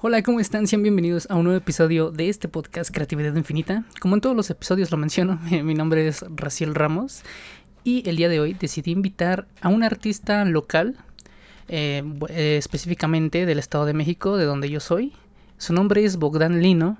Hola, ¿cómo están? Sean bienvenidos a un nuevo episodio de este podcast Creatividad Infinita. Como en todos los episodios lo menciono, mi nombre es Raciel Ramos y el día de hoy decidí invitar a un artista local, eh, eh, específicamente del Estado de México, de donde yo soy. Su nombre es Bogdan Lino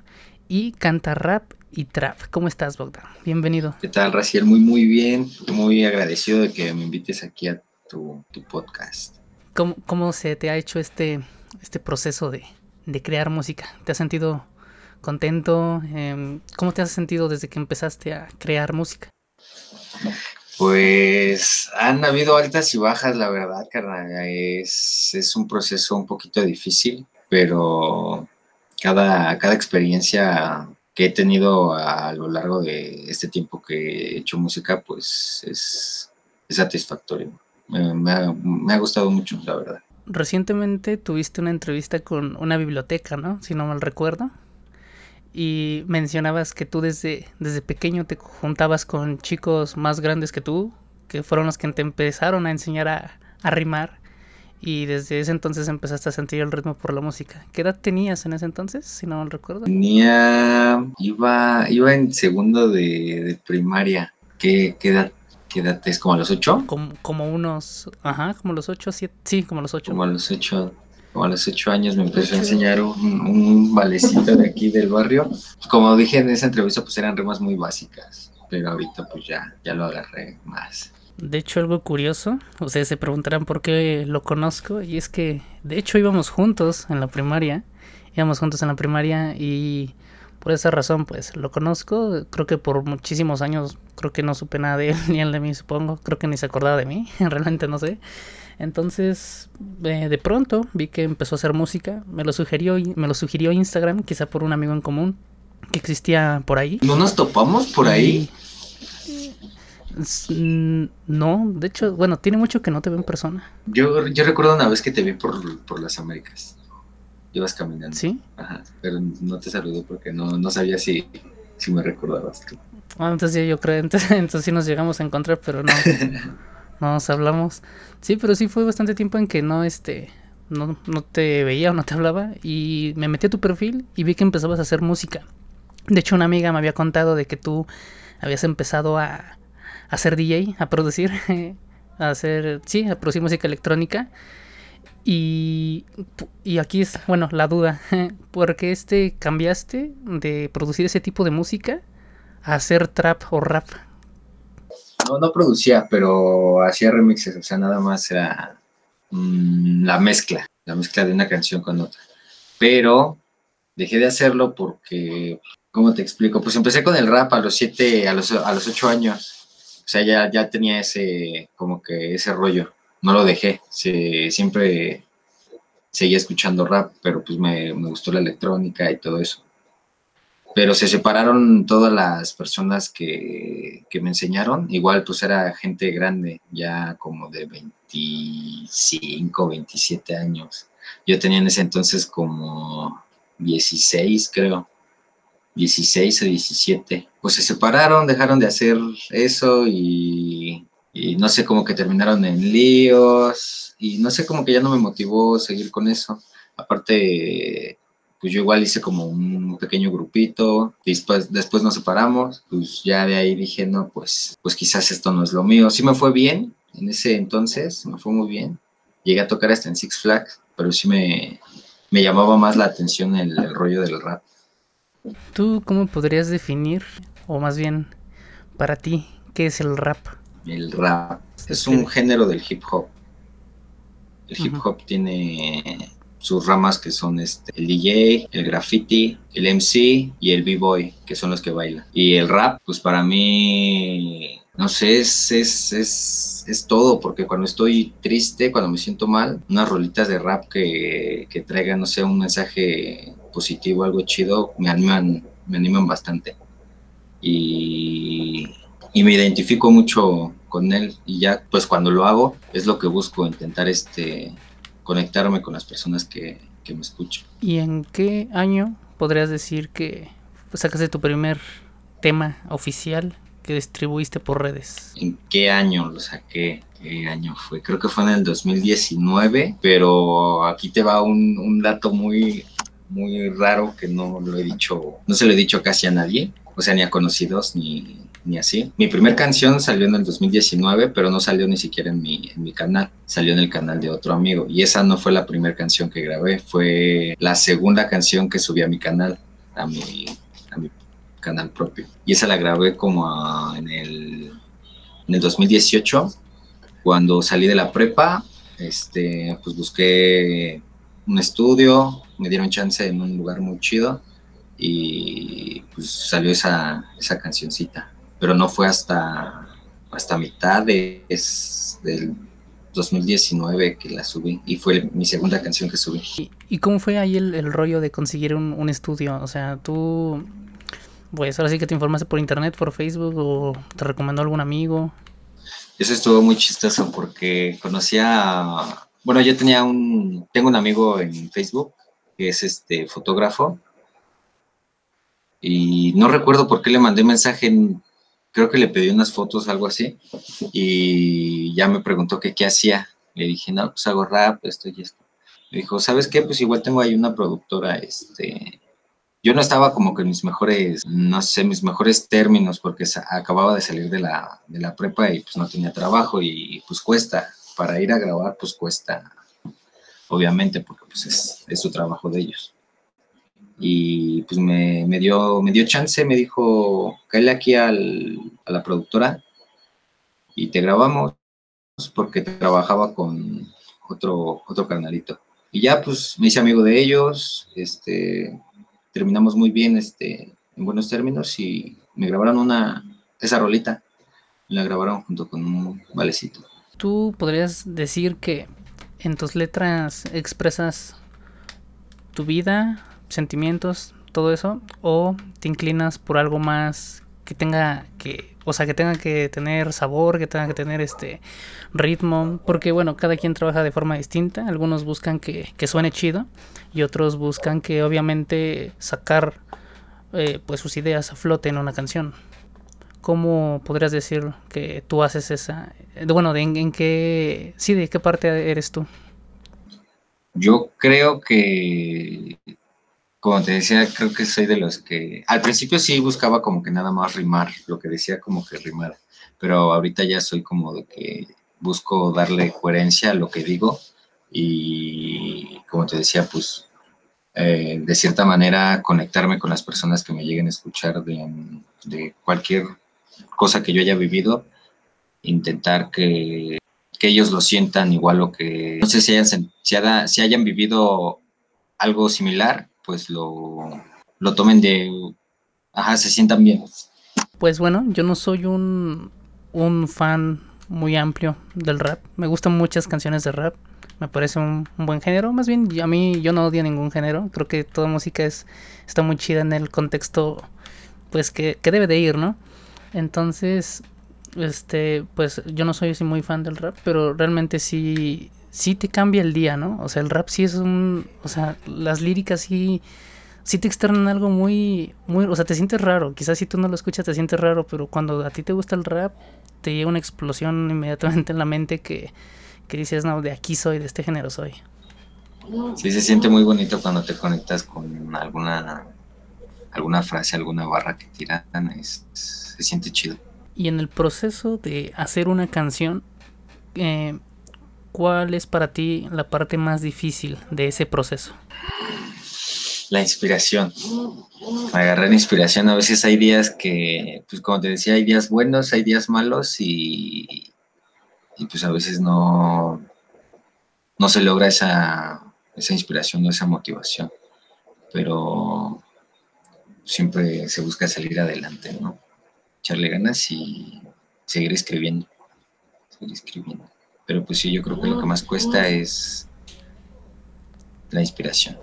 y canta rap y trap. ¿Cómo estás, Bogdan? Bienvenido. ¿Qué tal, Raciel? Muy, muy bien. Muy agradecido de que me invites aquí a tu, podcast. ¿Cómo, ¿Cómo, se te ha hecho este, este proceso de, de crear música? ¿Te has sentido contento? Em, ¿Cómo te has sentido desde que empezaste a crear música? Pues han habido altas y bajas, la verdad, carnal. Es, es un proceso un poquito difícil, pero cada, cada experiencia que he tenido a, lo largo de este tiempo que he hecho música, pues es, satisfactorio. Me, ha, gustado mucho, la verdad. Recientemente tuviste una entrevista con una biblioteca, ¿no? Si no mal recuerdo. Y mencionabas que tú desde, desde pequeño te juntabas con chicos más grandes que tú, que fueron los que te empezaron a enseñar a, a rimar y desde ese entonces empezaste a sentir el ritmo por la música. ¿Qué edad tenías en ese entonces, si no me recuerdo? Tenía, iba, iba en segundo de, primaria. ¿Qué, edad, ¿Qué edad es? ¿Como a los ocho? Como, como unos, ajá, como los ocho, siete, sí, como los ocho. Como a los ocho, como a los ocho años me empezó a enseñar un, un valecito de aquí del barrio. Como dije en esa entrevista, pues eran rimas muy básicas, pero ahorita pues ya, ya lo agarré más. De hecho, algo curioso, ustedes se preguntarán por qué lo conozco, y es que de hecho íbamos juntos en la primaria, íbamos juntos en la primaria y por esa razón pues lo conozco, creo que por muchísimos años creo que no supe nada de él ni él de mí supongo, creo que ni se acordaba de mí, realmente no sé. Entonces, eh, de pronto vi que empezó a hacer música, me lo sugirió me lo sugirió Instagram, quizá por un amigo en común que existía por ahí. ¿No nos topamos por ahí? No, de hecho, bueno, tiene mucho que no te veo en persona. Yo, yo recuerdo una vez que te vi por, las Américas. Ibas caminando. Sí. Ajá, pero no te saludé porque no, no sabía si, si me recordabas tú. Ah, entonces yo creo, entonces, entonces sí nos llegamos a encontrar, pero no, no nos hablamos. Sí, pero sí fue bastante tiempo en que no, este, no, no te veía o no te hablaba y me metí a tu perfil y vi que empezabas a hacer música. De hecho, una amiga me había contado de que tú habías empezado a, a ser DJ, a producir, a hacer, sí, a producir música electrónica. Y, y aquí es, bueno, la duda, ¿por qué este cambiaste de producir ese tipo de música a hacer trap o rap? No, no producía, pero hacía remixes, o sea, nada más era mm, la mezcla, la mezcla de una canción con otra. Pero dejé de hacerlo porque, ¿cómo te explico? Pues empecé con el rap a los siete, a los, a los ocho años o sea, ya, ya tenía ese, como que ese rollo. No lo dejé. siempre seguía escuchando rap, pero pues me, gustó la electrónica y todo eso. Pero se separaron todas las personas que, que me enseñaron. Igual pues era gente grande, ya como de 25, 27 años. Yo tenía en ese entonces como 16, creo. 16 o 17, pues se separaron, dejaron de hacer eso y, no sé, cómo que terminaron en líos y no sé, cómo que ya no me motivó seguir con eso. Aparte, pues yo igual hice como un pequeño grupito, después, después nos separamos, pues ya de ahí dije, no, pues, pues quizás esto no es lo mío. Sí me fue bien en ese entonces, me fue muy bien. Llegué a tocar hasta en Six Flags, pero sí me, me llamaba más la atención el rollo del rap. ¿Tú cómo podrías definir, o más bien, para ti, qué es el rap? El rap es un género del hip hop. El hip hop tiene sus ramas que son este, el DJ, el graffiti, el MC y el b-boy, que son los que bailan. Y el rap, pues para mí, no sé, es, es, es, es todo, porque cuando estoy triste, cuando me siento mal, unas rolitas de rap que, que traigan, no sé, un mensaje positivo, algo chido, me animan, me animan bastante. Y, y me identifico mucho con él y ya pues cuando lo hago es lo que busco, intentar este conectarme con las personas que, que me escuchan. ¿Y en qué año podrías decir que sacaste tu primer tema oficial que distribuiste por redes? ¿En qué año lo saqué? ¿Qué año fue? Creo que fue en el 2019, pero aquí te va un, un dato muy muy raro que no lo he dicho, no se lo he dicho casi a nadie, o sea, ni a conocidos ni, ni así. Mi primer canción salió en el 2019, pero no salió ni siquiera en mi, en mi canal, salió en el canal de otro amigo. Y esa no fue la primera canción que grabé, fue la segunda canción que subí a mi canal, a mi, canal propio. Y esa la grabé como en, el, en el 2018, cuando salí de la prepa, este, pues busqué un estudio, me dieron chance en un lugar muy chido y pues salió esa, esa cancioncita. Pero no fue hasta, hasta mitad de, es, del 2019 que la subí y fue mi segunda canción que subí. ¿Y, cómo fue ahí el, rollo de conseguir un, un, estudio? O sea, tú, pues ahora sí que te informaste por internet, por Facebook o te recomendó algún amigo. Eso estuvo muy chistoso porque conocía, bueno, yo tenía un, tengo un amigo en Facebook que es este fotógrafo y no recuerdo por qué le mandé mensaje, creo que le pedí unas fotos, algo así, y ya me preguntó que qué hacía. Le dije, no, pues hago rap, esto y esto. Me dijo, ¿sabes qué? Pues igual tengo ahí una productora, este, yo no estaba como que en mis mejores, no sé, mis mejores términos, porque acababa de salir de la, de la prepa y pues no tenía trabajo y pues cuesta, para ir a grabar pues cuesta, obviamente, porque pues es, es su trabajo de ellos. Y pues me, dio, me dio chance, me dijo, cállate aquí al, a la productora y te grabamos porque trabajaba con otro, otro canalito. Y ya pues me hice amigo de ellos, este, terminamos muy bien, este, en buenos términos y me grabaron una, esa rolita, la grabaron junto con un valecito. ¿Tú podrías decir que en tus letras expresas tu vida, sentimientos, todo eso, o te inclinas por algo más que tenga que, o sea, que tenga que tener sabor, que tenga que tener este ritmo, porque bueno, cada quien trabaja de forma distinta, algunos buscan que, que suene chido y otros buscan que obviamente sacar eh, pues sus ideas a flote en una canción. ¿Cómo podrías decir que tú haces esa, bueno, de en, qué, sí, de qué parte eres tú? Yo creo que como te decía, creo que soy de los que al principio sí buscaba como que nada más rimar, lo que decía como que rimar, pero ahorita ya soy como de que busco darle coherencia a lo que digo y como te decía, pues eh, de cierta manera conectarme con las personas que me lleguen a escuchar de, cualquier cosa que yo haya vivido, intentar que, ellos lo sientan igual o que, no sé si hayan, si hayan vivido algo similar pues lo, lo tomen de, ajá, se sientan bien. Pues bueno, yo no soy un, un fan muy amplio del rap. Me gustan muchas canciones de rap. Me parece un, buen género. Más bien, a mí yo no odio ningún género. Creo que toda música es, está muy chida en el contexto pues que, que debe de ir, ¿no? Entonces, este, pues yo no soy así muy fan del rap, pero realmente sí, sí te cambia el día, ¿no? O sea, el rap sí es un, o sea, las líricas sí, sí te externan algo muy, muy, o sea, te sientes raro. Quizás si tú no lo escuchas te sientes raro, pero cuando a ti te gusta el rap, te llega una explosión inmediatamente en la mente que, que dices, no, de aquí soy, de este género soy. Sí, se siente muy bonito cuando te conectas con alguna, alguna frase, alguna barra que tiran, se siente chido. Y en el proceso de hacer una canción, eh, ¿cuál es para ti la parte más difícil de ese proceso? La inspiración. Agarrar inspiración. A veces hay días que, pues como te decía, hay días buenos, hay días malos y, pues a veces no, no se logra esa, esa inspiración o esa motivación. Pero siempre se busca salir adelante, ¿no? Echarle ganas y seguir escribiendo. Seguir escribiendo. Pero pues sí, yo creo que lo que más cuesta es la inspiración.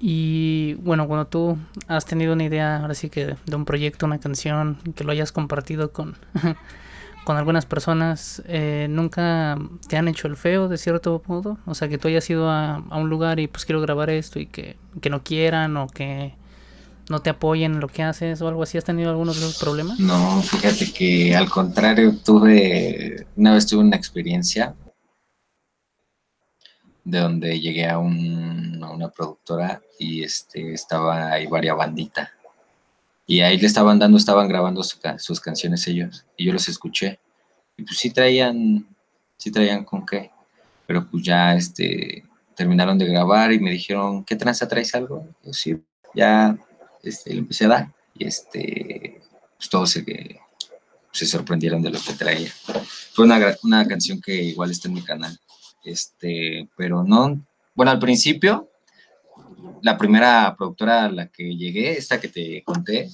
Y bueno, cuando tú has tenido una idea, ahora sí que de un proyecto, una canción, que lo hayas compartido con, con algunas personas, eh, ¿nunca te han hecho el feo de cierto modo? O sea, que tú hayas ido a, a un lugar y pues quiero grabar esto y que, que no quieran o que no te apoyen en lo que haces o algo así? ¿Has tenido algunos de problemas? No, fíjate que al contrario, tuve, una vez tuve una experiencia de donde llegué a un, una productora y este, estaba ahí varias bandita. Y ahí le estaban dando, estaban grabando sus canciones ellos. Y yo los escuché. Y pues sí traían, sí traían con qué. Pero pues ya este, terminaron de grabar y me dijeron, ¿qué tranza traes algo? Yo sí, ya este, le empecé a dar. Y este, pues todos se, se sorprendieron de lo que traía. Fue una, una canción que igual está en mi canal. Este, pero no, bueno, al principio, la primera productora a la que llegué, esta que te conté,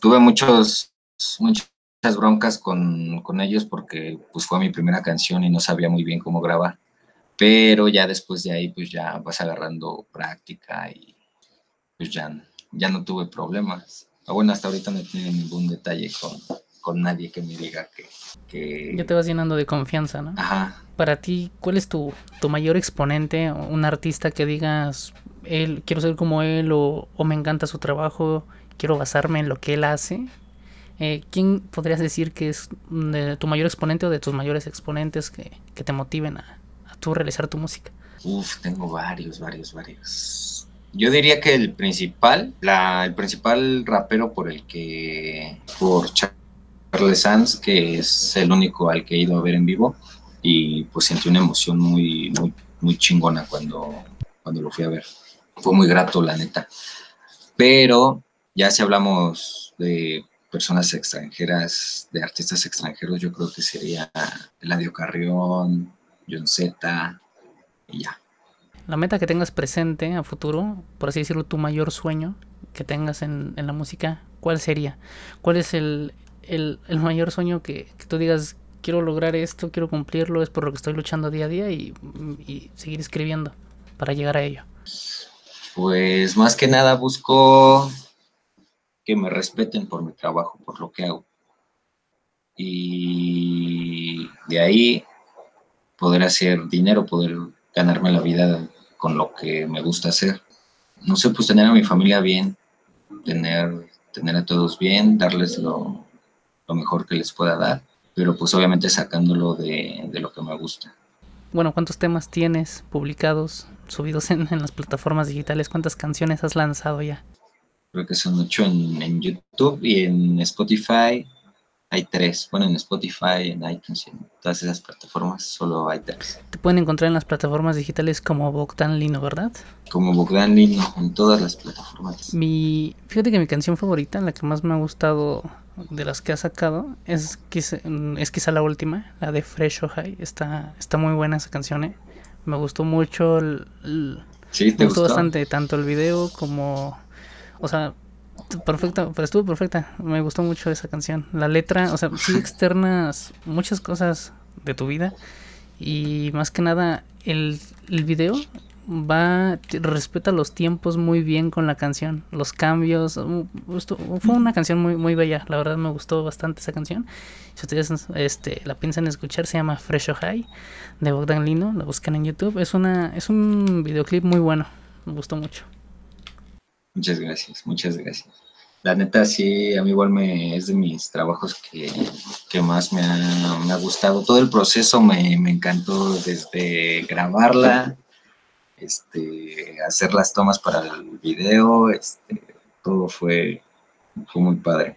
tuve muchos, muchas broncas con, con ellos porque pues fue mi primera canción y no sabía muy bien cómo grabar. Pero ya después de ahí, pues ya vas agarrando práctica y pues ya, ya no tuve problemas. Ah, bueno, hasta ahorita no he tenido ningún detalle con, con nadie que me diga que, que... Ya te vas llenando de confianza, ¿no? Ajá. Para ti, ¿cuál es tu, tu mayor exponente? Un artista que digas, él, quiero ser como él o, o me encanta su trabajo, quiero basarme en lo que él hace. Eh, ¿Quién podrías decir que es de tu mayor exponente o de tus mayores exponentes que, que te motiven a, a tú realizar tu música? Uf, tengo varios, varios, varios. Yo diría que el principal, la, el principal rapero por el que, por Charles Sanz, que es el único al que he ido a ver en vivo, y pues sentí una emoción muy, muy, muy chingona cuando, cuando lo fui a ver. Fue muy grato, la neta. Pero ya si hablamos de personas extranjeras, de artistas extranjeros, yo creo que sería Eladio Carrión, John Z y ya. La meta que tengas presente a futuro, por así decirlo, tu mayor sueño que tengas en, en la música, ¿cuál sería? ¿Cuál es el, el, mayor sueño que, que, tú digas, quiero lograr esto, quiero cumplirlo, es por lo que estoy luchando día a día y, y seguir escribiendo para llegar a ello? Pues más que nada busco que me respeten por mi trabajo, por lo que hago. Y de ahí poder hacer dinero, poder ganarme la vida con lo que me gusta hacer. No sé, pues tener a mi familia bien, tener, tener a todos bien, darles lo, lo mejor que les pueda dar, pero pues obviamente sacándolo de, de, lo que me gusta. Bueno, ¿cuántos temas tienes publicados, subidos en, en las plataformas digitales? ¿Cuántas canciones has lanzado ya? Creo que son ocho en, en YouTube y en Spotify hay tres. Bueno, en Spotify, en iTunes, en todas esas plataformas solo hay tres. Te pueden encontrar en las plataformas digitales como Bogdan Lino, ¿verdad? Como Bogdan Lino, en todas las plataformas. Mi, fíjate que mi canción favorita, la que más me ha gustado de las que ha sacado, es quizá, es quizá la última, la de Fresh o High. Está, está muy buena esa canción, ¿eh? Me gustó mucho. El, el, sí, te me gustó, gustó bastante tanto el video como. O sea, perfecta, pero estuvo perfecta. Me gustó mucho esa canción. La letra, o sea, sí externas muchas cosas de tu vida. Y más que nada, el, el video va, respeta los tiempos muy bien con la canción, los cambios. Fue una canción muy, muy bella. La verdad me gustó bastante esa canción. Si ustedes este, la piensan escuchar, se llama Fresh o High de Bogdan Lino. La buscan en YouTube. Es, una, es un videoclip muy bueno. Me gustó mucho. Muchas gracias, muchas gracias. La neta, sí, a mí igual me, es de mis trabajos que, que más me ha, me ha, gustado. Todo el proceso me, me, encantó, desde grabarla, este, hacer las tomas para el video, este, todo fue, fue muy padre,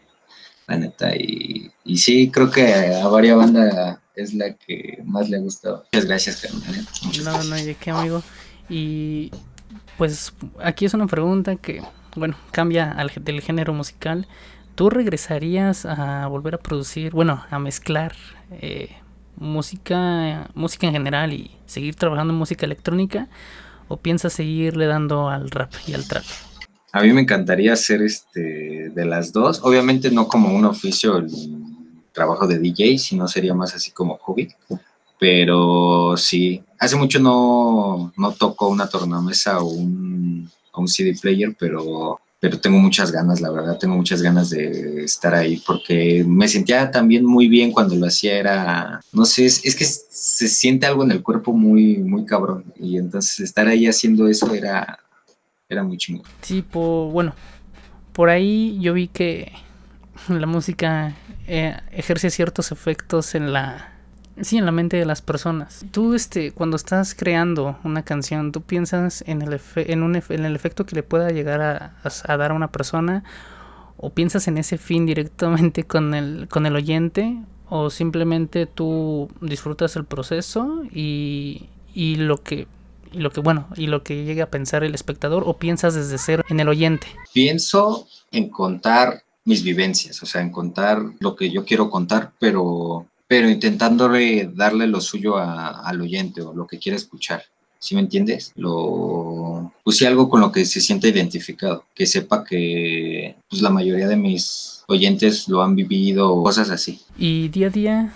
la neta. Y, y sí, creo que a varias bandas es la que más le ha gustado. Muchas gracias, carnal. Muchas no, no, ¿de qué, amigo? Y pues aquí es una pregunta que, bueno, cambia al, del género musical. ¿Tú regresarías a volver a producir, bueno, a mezclar eh, música, música en general y seguir trabajando en música electrónica? ¿O piensas seguirle dando al rap y al trap? A mí me encantaría hacer este de las dos. Obviamente no como un oficio el trabajo de DJ, sino sería más así como hobby. Pero sí, hace mucho no, no toco una tornamesa o un, un CD player, pero, pero tengo muchas ganas, la verdad, tengo muchas ganas de estar ahí porque me sentía también muy bien cuando lo hacía, era, no sé, es, es que se siente algo en el cuerpo muy, muy cabrón y entonces estar ahí haciendo eso era, era muy chingón. Sí, bueno, por ahí yo vi que la música eh, ejerce ciertos efectos en la Sí, en la mente de las personas. Tú, este, cuando estás creando una canción, ¿tú piensas en el, en un en el efecto que le pueda llegar a, a, dar a una persona? ¿O piensas en ese fin directamente con el, con el oyente? ¿O simplemente tú disfrutas el proceso y, y lo que y lo que bueno y lo que llegue a pensar el espectador o piensas desde cero en el oyente pienso en contar mis vivencias o sea en contar lo que yo quiero contar pero pero intentándole darle lo suyo al oyente o lo que quiere escuchar. ¿Sí me entiendes? Lo puse algo con lo que se sienta identificado, que sepa que pues, la mayoría de mis oyentes lo han vivido, cosas así. Y día a día,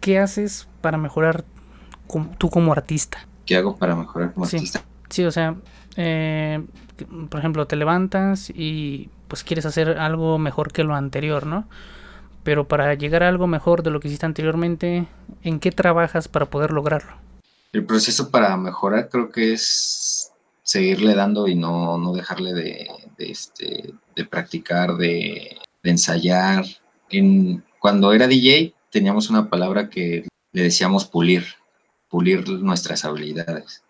¿qué haces para mejorar tú como artista? ¿Qué hago para mejorar como artista? Sí, o sea, eh, por ejemplo, te levantas y pues quieres hacer algo mejor que lo anterior, ¿no? Pero para llegar a algo mejor de lo que hiciste anteriormente, ¿en qué trabajas para poder lograrlo? El proceso para mejorar creo que es seguirle dando y no, no dejarle de, este, de practicar, de, ensayar. En, cuando era DJ teníamos una palabra que le decíamos pulir, pulir nuestras habilidades.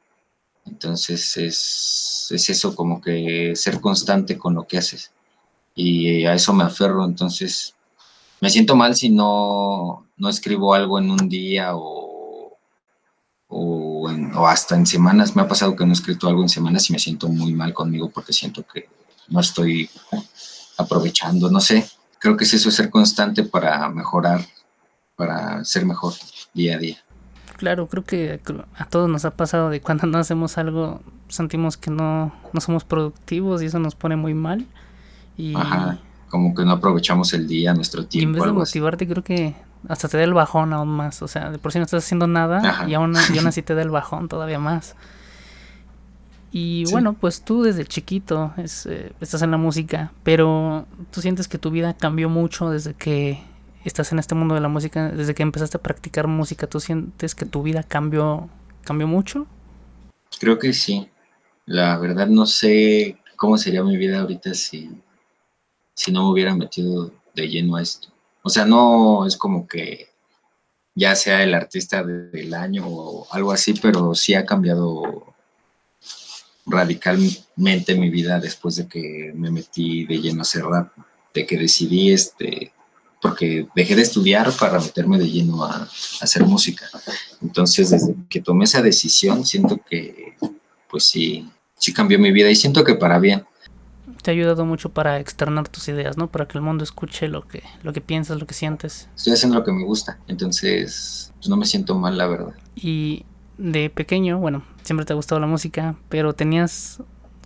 Entonces es, es eso, como que ser constante con lo que haces. Y a eso me aferro, entonces me siento mal si no, no escribo algo en un día o, o, hasta en semanas. Me ha pasado que no he escrito algo en semanas y me siento muy mal conmigo porque siento que no estoy aprovechando, no sé. Creo que es eso, ser constante para mejorar, para ser mejor día a día. Claro, creo que a todos nos ha pasado de cuando no hacemos algo, sentimos que no, no somos productivos y eso nos pone muy mal. Y Ajá como que no aprovechamos el día, nuestro tiempo. Y en vez de motivarte, creo que hasta te da el bajón aún más. O sea, de por sí no estás haciendo nada y aún, y aún así te da el bajón todavía más. Y bueno, pues tú desde chiquito es, eh, estás en la música, pero tú sientes que tu vida cambió mucho desde que estás en este mundo de la música, desde que empezaste a practicar música, ¿tú sientes que tu vida cambió, cambió mucho? Creo que sí. La verdad no sé cómo sería mi vida ahorita si si no me hubiera metido de lleno a esto. O sea, no es como que ya sea el artista del año o algo así, pero sí ha cambiado radicalmente mi vida después de que me metí de lleno a hacer rap, de que decidí este, porque dejé de estudiar para meterme de lleno a, a, hacer música. Entonces, desde que tomé esa decisión, siento que, pues sí, sí cambió mi vida y siento que para bien te ha ayudado mucho para externar tus ideas, ¿no? Para que el mundo escuche lo que, lo que piensas, lo que sientes. Estoy haciendo lo que me gusta, entonces pues no me siento mal, la verdad. Y de pequeño, bueno, siempre te ha gustado la música, pero tenías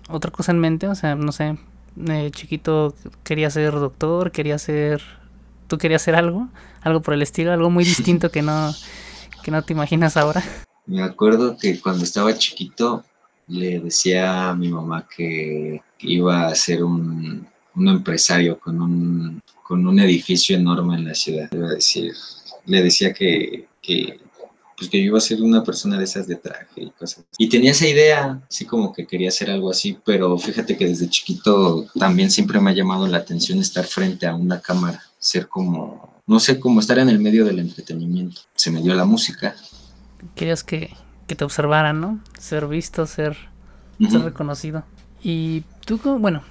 otra cosa en mente, o sea, no sé, de chiquito quería ser doctor, quería ser, tú querías hacer algo, algo por el estilo, algo muy distinto que no, que no te imaginas ahora. Me acuerdo que cuando estaba chiquito le decía a mi mamá que iba a ser un, empresario con un, con un edificio enorme en la ciudad. Iba a decir, le decía que, que, pues que yo iba a ser una persona de esas de traje y cosas. Y tenía esa idea, así como que quería hacer algo así, pero fíjate que desde chiquito también siempre me ha llamado la atención estar frente a una cámara, ser como, no sé, como estar en el medio del entretenimiento. Se me dio la música. Querías que, que te observaran, ¿no? Ser visto, ser, ser reconocido. Y tú, bueno,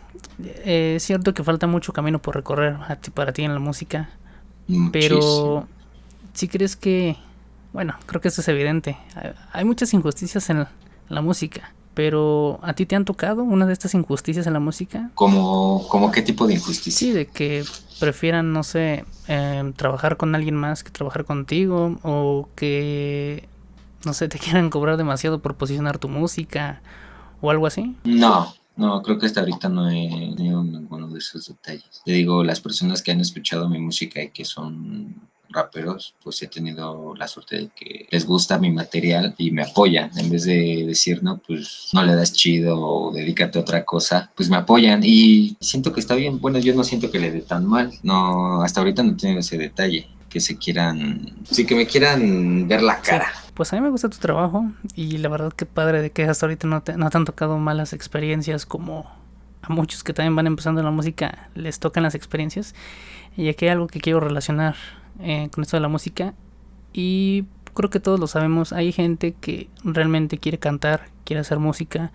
eh, es cierto que falta mucho camino por recorrer para ti en la música, pero si crees que, bueno, creo que eso es evidente. Hay muchas injusticias en la música, pero ¿a ti te han tocado una de estas injusticias en la música? ¿Cómo, como qué tipo de injusticia? Sí, de que prefieran, no sé, em, trabajar con alguien más que trabajar contigo, o que, no sé, te quieran cobrar demasiado por posicionar tu música, o algo así. No, no, creo que hasta ahorita no he tenido ninguno de esos detalles. Te digo, las personas que han escuchado mi música y que son raperos, pues he tenido la suerte de que les gusta mi material y me apoyan. En vez de decir, no, pues no le das chido o dedícate a otra cosa, pues me apoyan y siento que está bien. Bueno, yo no siento que le dé tan mal. No, hasta ahorita no tengo ese detalle. Que se quieran, sí, que me quieran ver la cara pues a mí me gusta tu trabajo y la verdad que padre de que hasta ahorita no te, no te han tocado malas experiencias como a muchos que también van empezando en la música les tocan las experiencias. Y aquí hay algo que quiero relacionar eh, con esto de la música Y creo que todos lo sabemos, hay gente que realmente quiere cantar, quiere hacer música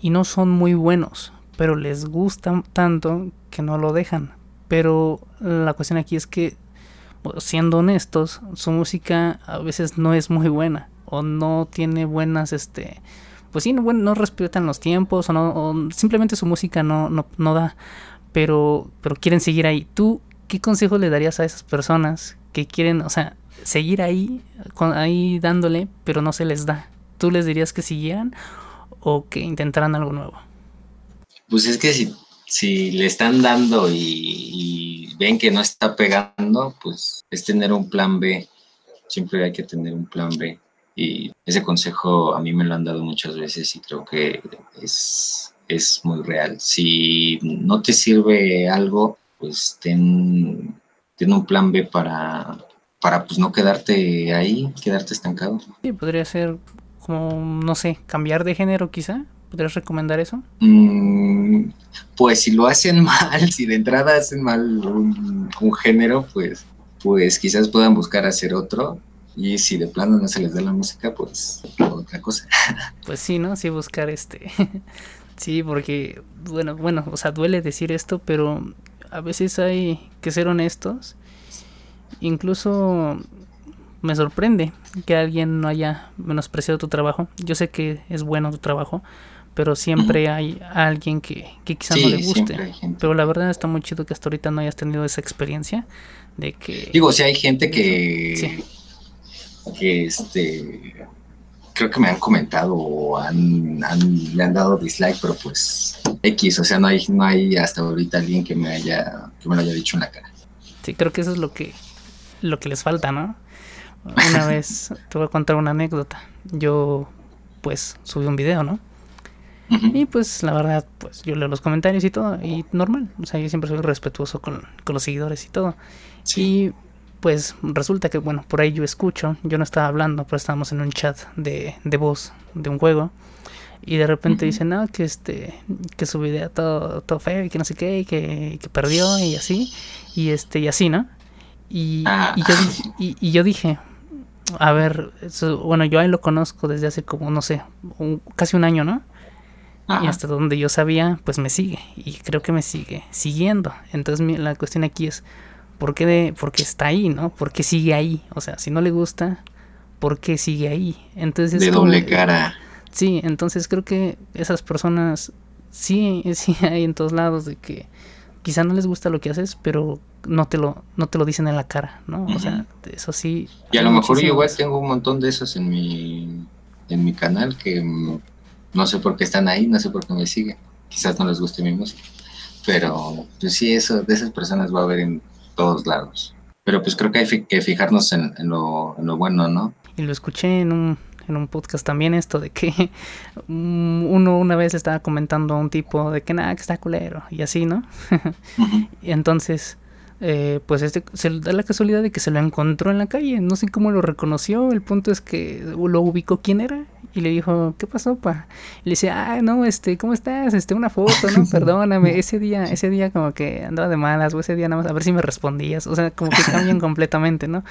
y no son muy buenos, pero les gusta tanto que no lo dejan. Pero la cuestión aquí es que, siendo honestos, su música a veces no es muy buena o no tiene buenas, este, pues sí, no, no respetan los tiempos o, no, simplemente su música no, no, no da, pero, pero quieren seguir ahí. ¿Tú qué consejo le darías a esas personas que quieren, o sea, seguir ahí, ahí dándole, pero no se les da? ¿Tú les dirías que siguieran o que intentaran algo nuevo? Pues es que si, si le están dando y, que no está pegando, pues es tener un plan B. Siempre hay que tener un plan B. Y ese consejo a mí me lo han dado muchas veces y creo que es, es muy real. Si no te sirve algo, pues ten, ten un plan B para, para pues no quedarte ahí, quedarte estancado. Sí, podría ser como, no sé, cambiar de género quizá. ¿Podrías recomendar eso? Mm, pues si lo hacen mal, si de entrada hacen mal un, género, pues, pues quizás puedan buscar hacer otro. Y si de plano no se les da la música, pues otra cosa. Pues sí, ¿no? Sí, buscar este. sí, porque, bueno, bueno, o sea, duele decir esto, pero a veces hay que ser honestos. Incluso me sorprende que alguien no haya menospreciado tu trabajo. Yo sé que es bueno tu trabajo, pero siempre hay alguien que, que quizá no le guste. Pero la verdad está muy chido que hasta ahorita no hayas tenido esa experiencia de que... Digo, si hay gente que... Que este... Creo que me han comentado o han, le han dado dislike, pero pues X, o sea, no hay, no hay hasta ahorita alguien que me haya, que me lo haya dicho en la cara. Sí, creo que eso es lo que, lo que les falta, ¿no? Una vez te voy a contar una anécdota. Yo, pues, subí un video, ¿no? Y pues la verdad, pues yo leo los comentarios y todo, y normal, o sea, yo siempre soy respetuoso con, los seguidores y todo. Y pues resulta que, bueno, por ahí yo escucho, yo no estaba hablando, pero estábamos en un chat de, de voz de un juego, y de repente dicen, no, que este, que su video todo, todo feo y que no sé qué, y que, que perdió y así, y este, y así, ¿no? Y, ah. y, yo, y, y yo dije, a ver, bueno, yo ahí lo conozco desde hace como, no sé, casi un año, ¿no? Y hasta donde yo sabía, pues me sigue. Y creo que me sigue siguiendo. Entonces la cuestión aquí es, ¿por qué, de, por qué está ahí, no? ¿Por qué sigue ahí? O sea, si no le gusta, ¿por qué sigue ahí? Entonces, de doble cara. Sí, entonces creo que esas personas sí, sí hay en todos lados de que quizá no les gusta lo que haces, pero no te lo, no te lo dicen en la cara, ¿no? O sea, eso sí. Y a lo mejor yo igual tengo un montón de esos en mi, en mi canal que no sé por qué están ahí, no sé por qué me siguen. Quizás no les guste mi música. Pero pues sí, eso, de esas personas va a haber en todos lados. Pero pues creo que hay que fijarnos en, lo, en lo bueno, ¿no? Y lo escuché en un, en un podcast también esto de que uno una vez estaba comentando a un tipo de que nada, que está culero y así, ¿no? y entonces eh, pues este se da la casualidad de que se lo encontró en la calle, no sé cómo lo reconoció, el punto es que lo ubicó quién era y le dijo, ¿qué pasó, pa? Y le dice, ah, no, este, ¿cómo estás? Este, una foto, ¿no? Perdóname, ese día, ese día como que andaba de malas, o ese día nada más, a ver si me respondías, o sea, como que cambian completamente, ¿no?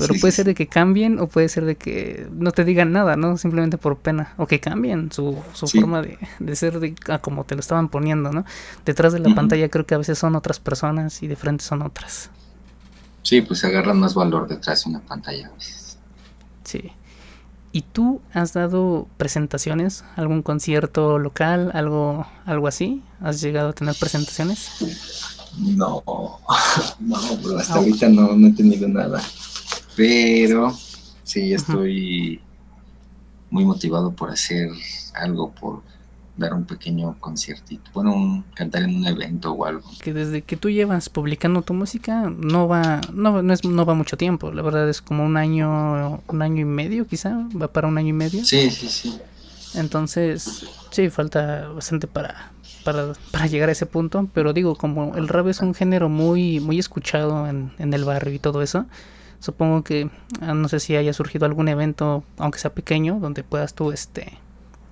Pero puede ser de que cambien o puede ser de que no te digan nada, ¿no? Simplemente por pena. O que cambien su, su forma de, de ser de, como te lo estaban poniendo, ¿no? Detrás de la pantalla creo que a veces son otras personas y de frente son otras. Sí, pues agarran más valor detrás de una pantalla a veces. Sí. ¿Y tú has dado presentaciones? ¿Algún concierto local? ¿Algo, algo así? ¿Has llegado a tener presentaciones? No, no, pero hasta ahorita no, no he tenido nada. Pero sí, estoy muy motivado por hacer algo, por dar un pequeño conciertito, bueno, cantar en un evento o algo. Que desde que tú llevas publicando tu música no va, no, no, es, no va mucho tiempo, la verdad es como un año, un año y medio quizá, va para un año y medio. Sí, sí, sí. Entonces, sí, falta bastante para, para, para llegar a ese punto, pero digo, como el rap es un género muy, muy escuchado en, en el barrio y todo eso, supongo que ah, no sé si haya surgido algún evento, aunque sea pequeño, donde puedas tú, este,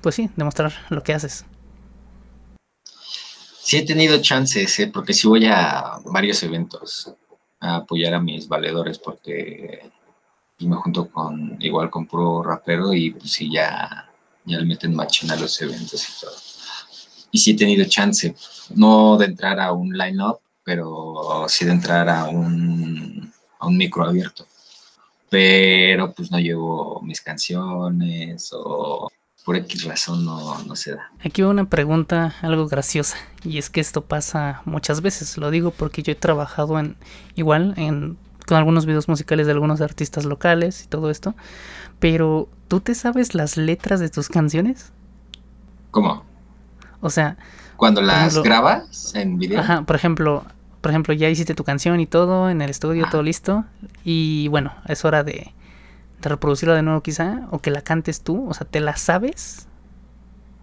pues sí, demostrar lo que haces. Sí he tenido chances, ¿eh? porque sí voy a varios eventos a apoyar a mis valedores, porque me junto con, igual con puro rapero y pues sí, ya, ya le meten machina a los eventos y todo. Y sí he tenido chance, no de entrar a un line-up, pero sí de entrar a un, a un micro abierto. Pero pues no llevo mis canciones o por X razón no, no se da. Aquí va una pregunta algo graciosa y es que esto pasa muchas veces, lo digo porque yo he trabajado en igual en con algunos videos musicales de algunos artistas locales y todo esto, pero ¿tú te sabes las letras de tus canciones? ¿Cómo? O sea, cuando las grabas en video. Ajá, por ejemplo, por ejemplo, ya hiciste tu canción y todo en el estudio, todo listo, y bueno, es hora de, de reproducirla de nuevo quizá, o que la cantes tú, o sea, ¿te la sabes?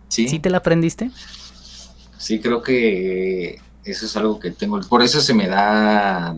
Sí. ¿Sí te la aprendiste? Sí, creo que eso es algo que tengo. Por eso se me da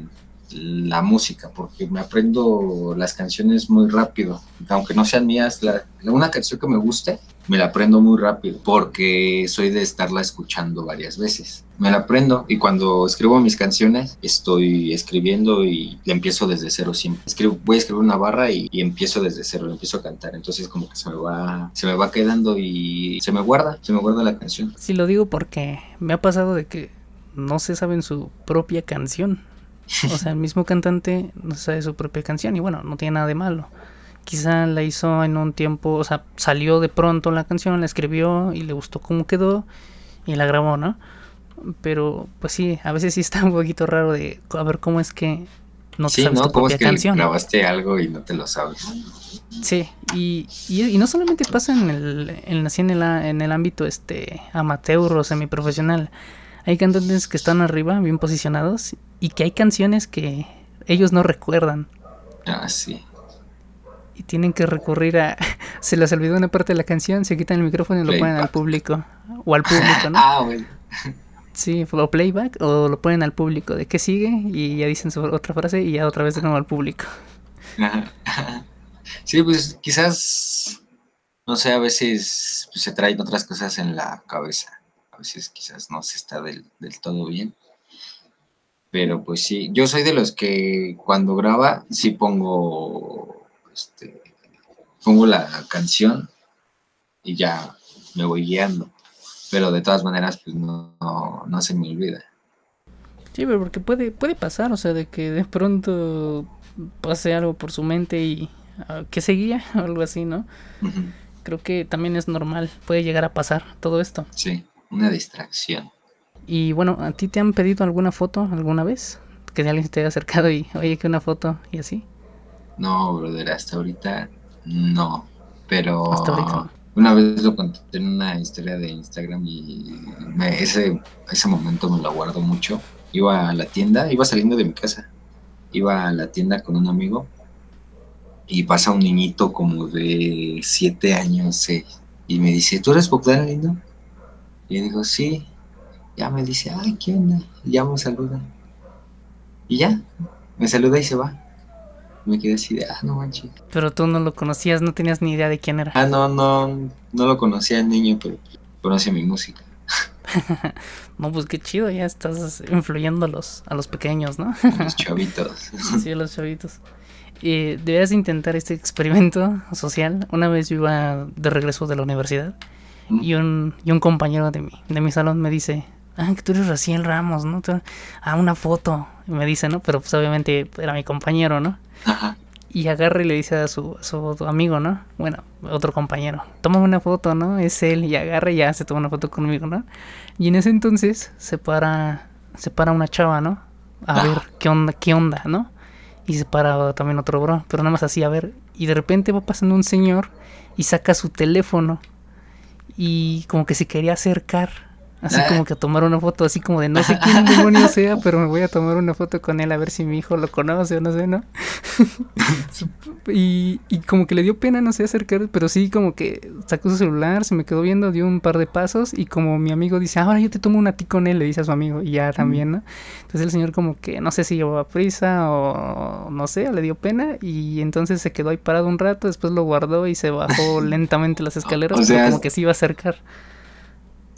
la música, porque me aprendo las canciones muy rápido, aunque no sean mías, la, una canción que me guste, me la aprendo muy rápido, porque soy de estarla escuchando varias veces. Me la aprendo y cuando escribo mis canciones, estoy escribiendo y le empiezo desde cero siempre. Escribo, voy a escribir una barra y, empiezo desde cero, empiezo a cantar, entonces como que se me va, se me va quedando y se me guarda, se me guarda la canción. Sí, lo digo porque me ha pasado de que no se saben su propia canción. O sea, el mismo cantante no sabe su propia canción y bueno, no tiene nada de malo. Quizá la hizo en un tiempo, o sea, salió de pronto la canción, la escribió y le gustó cómo quedó y la grabó, ¿no? Pero pues sí, a veces sí está un poquito raro de a ver cómo es que no te sabes tu propia es que canción. grabaste algo y no te lo sabes. Sí, y, y, no solamente pasa en el, en, en, el, en el ámbito este amateur o semiprofesional. Hay cantantes que están arriba, bien posicionados, y que hay canciones que ellos no recuerdan. Ah, sí. Y tienen que recurrir a. Se les olvidó una parte de la canción, se quitan el micrófono y lo ponen al público. O al público, ¿no? ah, bueno. Sí, o playback o lo ponen al público. ¿De qué sigue? Y ya dicen otra frase y ya otra vez de nuevo al público. Sí, pues quizás. No sé, a veces pues, se traen otras cosas en la cabeza. A veces quizás no se está del, del todo bien. Pero pues sí, yo soy de los que cuando graba sí pongo, este, pongo la canción y ya me voy guiando. Pero de todas maneras, pues no, no, se me olvida. Sí, pero porque puede, puede pasar, o sea, de que de pronto pase algo por su mente y uh, que seguía o algo así, ¿no? Creo que también es normal, puede llegar a pasar todo esto. Sí, una distracción. Y bueno, ¿a ti te han pedido alguna foto alguna vez? Que alguien te haya acercado y, oye, que una foto y así. No, brother, hasta ahorita no. Pero una vez lo conté en una historia de Instagram y ese, ese momento me lo guardo mucho. Iba a la tienda, iba saliendo de mi casa. Iba a la tienda con un amigo y pasa un niñito como de siete años eh, y me dice, ¿tú eres Bogdan Lindo? Y yo digo, sí ya me dice, ay, ¿qué onda? Y ya me saluda. Y ya, me saluda y se va. Me quedé así de, ah, no manches. Pero tú no lo conocías, no tenías ni idea de quién era. Ah, no, no, no lo conocía el niño, pero conoce mi música. no, pues qué chido, ya estás influyendo a los, a los pequeños, ¿no? a los chavitos. sí, a los chavitos. Eh, debías intentar este experimento social. Una vez yo iba de regreso de la universidad y un, y un compañero de mi, de mi salón me dice, ah, que tú eres Raciel Ramos, ¿no? Ah, una foto, me dice, ¿no? Pero pues obviamente era mi compañero, ¿no? Ajá. Y agarra y le dice a su, su amigo, ¿no? Bueno, otro compañero, toma una foto, ¿no? Es él, y agarra y ya se toma una foto conmigo, ¿no? Y en ese entonces se para, se para una chava, ¿no? A ver qué onda, qué onda, ¿no? Y se para también otro bro, pero nada más así, a ver. Y de repente va pasando un señor y saca su teléfono y como que se quería acercar Así como que a tomar una foto, así como de no sé quién demonio sea, pero me voy a tomar una foto con él a ver si mi hijo lo conoce o no sé, ¿no? y, y como que le dio pena, no sé, acercar, pero sí como que sacó su celular, se me quedó viendo, dio un par de pasos y como mi amigo dice, ahora yo te tomo una ti con él, le dice a su amigo, y ya también, ¿no? Entonces el señor como que no sé si llevaba prisa o no sé, le dio pena y entonces se quedó ahí parado un rato, después lo guardó y se bajó lentamente las escaleras, como que se iba a acercar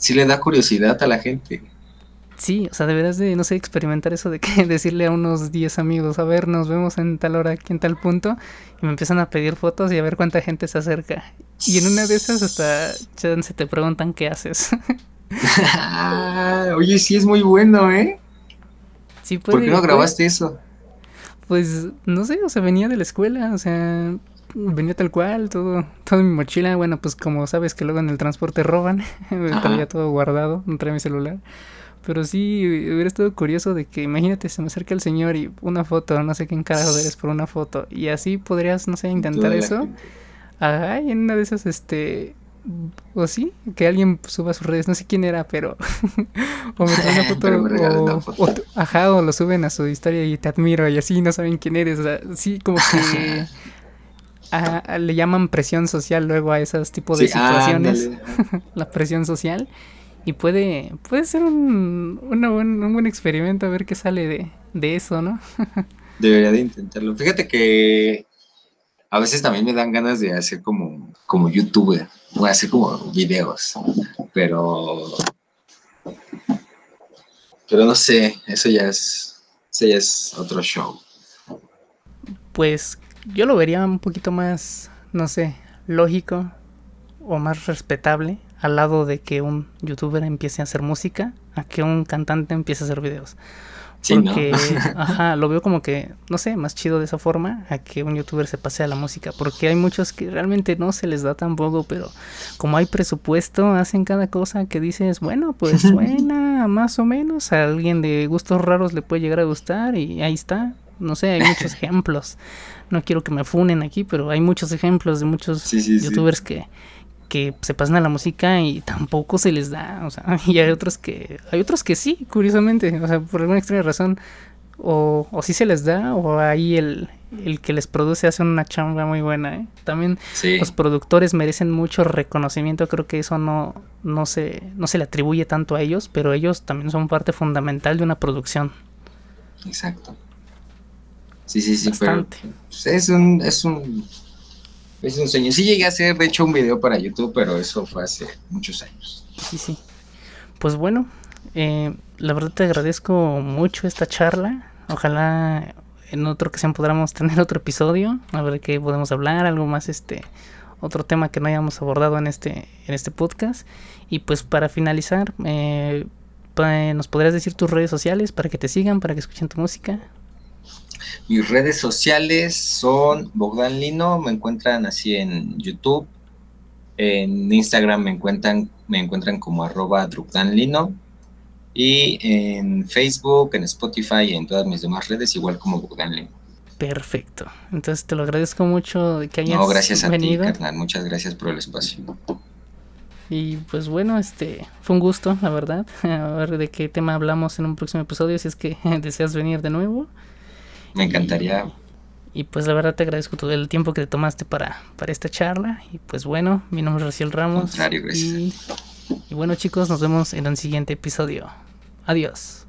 sí le da curiosidad a la gente. Sí, o sea, deberás de, no sé, experimentar eso de que decirle a unos 10 amigos, a ver, nos vemos en tal hora, aquí en tal punto, y me empiezan a pedir fotos y a ver cuánta gente se acerca. Y en una de esas hasta se te preguntan qué haces. Oye, sí es muy bueno, ¿eh? Sí, ¿Por qué no grabaste eso? Pues no sé, o sea, venía de la escuela, o sea, venía tal cual, todo, todo mi mochila. Bueno, pues como sabes que luego en el transporte roban, tenía todo guardado, no traía mi celular. Pero sí, hubiera estado curioso de que, imagínate, se me acerca el señor y una foto, no sé qué carajo eres por una foto. Y así podrías, no sé, intentar eso. Ay, en una de esas, este, o sí, que alguien suba a sus redes, no sé quién era, pero o me trae una foto, o, ajá, o lo suben a su historia y te admiro y así no saben quién eres, o sea, sí, como que le llaman presión social luego a esos tipos de situaciones, la presión social y puede puede ser un, buen, un buen experimento a ver qué sale de, de eso, ¿no? Debería de intentarlo. Fíjate que a veces también me dan ganas de hacer como, como youtuber, o hacer como videos, pero, pero no sé, eso ya es, eso ya es otro show. Pues yo lo vería un poquito más, no sé, lógico o más respetable al lado de que un youtuber empiece a hacer música a que un cantante empiece a hacer videos. Porque, ajá, lo veo como que, no sé, más chido de esa forma a que un youtuber se pase a la música. Porque hay muchos que realmente no se les da tampoco, pero como hay presupuesto, hacen cada cosa que dices, bueno, pues suena más o menos. A alguien de gustos raros le puede llegar a gustar y ahí está. No sé, hay muchos ejemplos. No quiero que me funen aquí, pero hay muchos ejemplos de muchos youtubers que que se pasan a la música y tampoco se les da, o sea, y hay otros que, hay otros que sí, curiosamente, o sea, por alguna extraña razón, o, o sí se les da, o ahí el, el que les produce hace una chamba muy buena, ¿eh? También los productores merecen mucho reconocimiento, creo que eso no, no, se, no se le atribuye tanto a ellos, pero ellos también son parte fundamental de una producción. Exacto. Sí, sí, sí, pero pues, es un, es un es un sueño. Sí llegué a hacer, de hecho, un video para YouTube, pero eso fue hace muchos años. Sí, sí. Pues bueno, eh, la verdad te agradezco mucho esta charla. Ojalá en otra ocasión podamos tener otro episodio, a ver qué podemos hablar, algo más este otro tema que no hayamos abordado en este en este podcast y pues para finalizar eh, nos podrías decir tus redes sociales para que te sigan, para que escuchen tu música. Mis redes sociales son Bogdan Lino, me encuentran así en YouTube. En Instagram me encuentran, me encuentran como arroba Lino. Y en Facebook, en Spotify y en todas mis demás redes, igual como Bogdan Lino. Perfecto. Entonces te lo agradezco mucho que hayas No, gracias a ti, carnal. Muchas gracias por el espacio. Y pues bueno, este fue un gusto, la verdad. A ver de qué tema hablamos en un próximo episodio, si es que deseas venir de nuevo. Me encantaría. Y, pues la verdad te agradezco todo el tiempo que te tomaste para, para esta charla. Y pues bueno, mi nombre es Raciel Ramos. gracias. y bueno chicos, nos vemos en el siguiente episodio. Adiós.